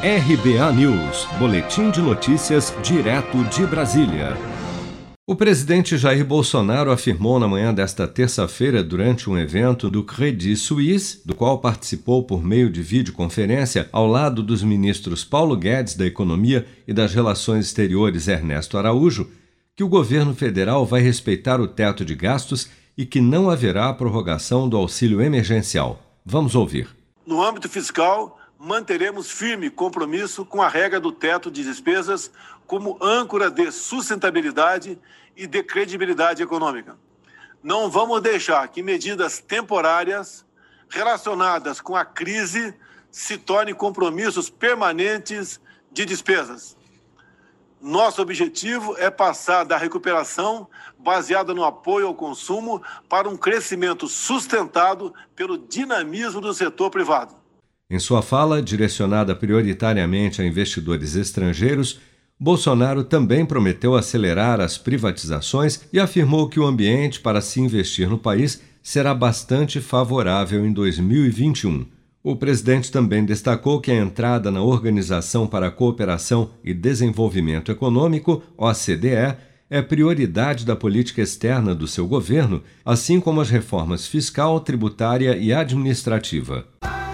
RBA News, Boletim de Notícias, direto de Brasília. O presidente Jair Bolsonaro afirmou na manhã desta terça-feira, durante um evento do Credit Suisse, do qual participou por meio de videoconferência, ao lado dos ministros Paulo Guedes da Economia e das Relações Exteriores Ernesto Araújo, que o governo federal vai respeitar o teto de gastos e que não haverá prorrogação do auxílio emergencial. Vamos ouvir. No âmbito fiscal, manteremos firme compromisso com a regra do teto de despesas como âncora de sustentabilidade e de credibilidade econômica. Não vamos deixar que medidas temporárias relacionadas com a crise se tornem compromissos permanentes de despesas. Nosso objetivo é passar da recuperação baseada no apoio ao consumo para um crescimento sustentado pelo dinamismo do setor privado. Em sua fala, direcionada prioritariamente a investidores estrangeiros, Bolsonaro também prometeu acelerar as privatizações e afirmou que o ambiente para se investir no país será bastante favorável em 2021. O presidente também destacou que a entrada na Organização para a Cooperação e Desenvolvimento Econômico, OCDE, é prioridade da política externa do seu governo, assim como as reformas fiscal, tributária e administrativa.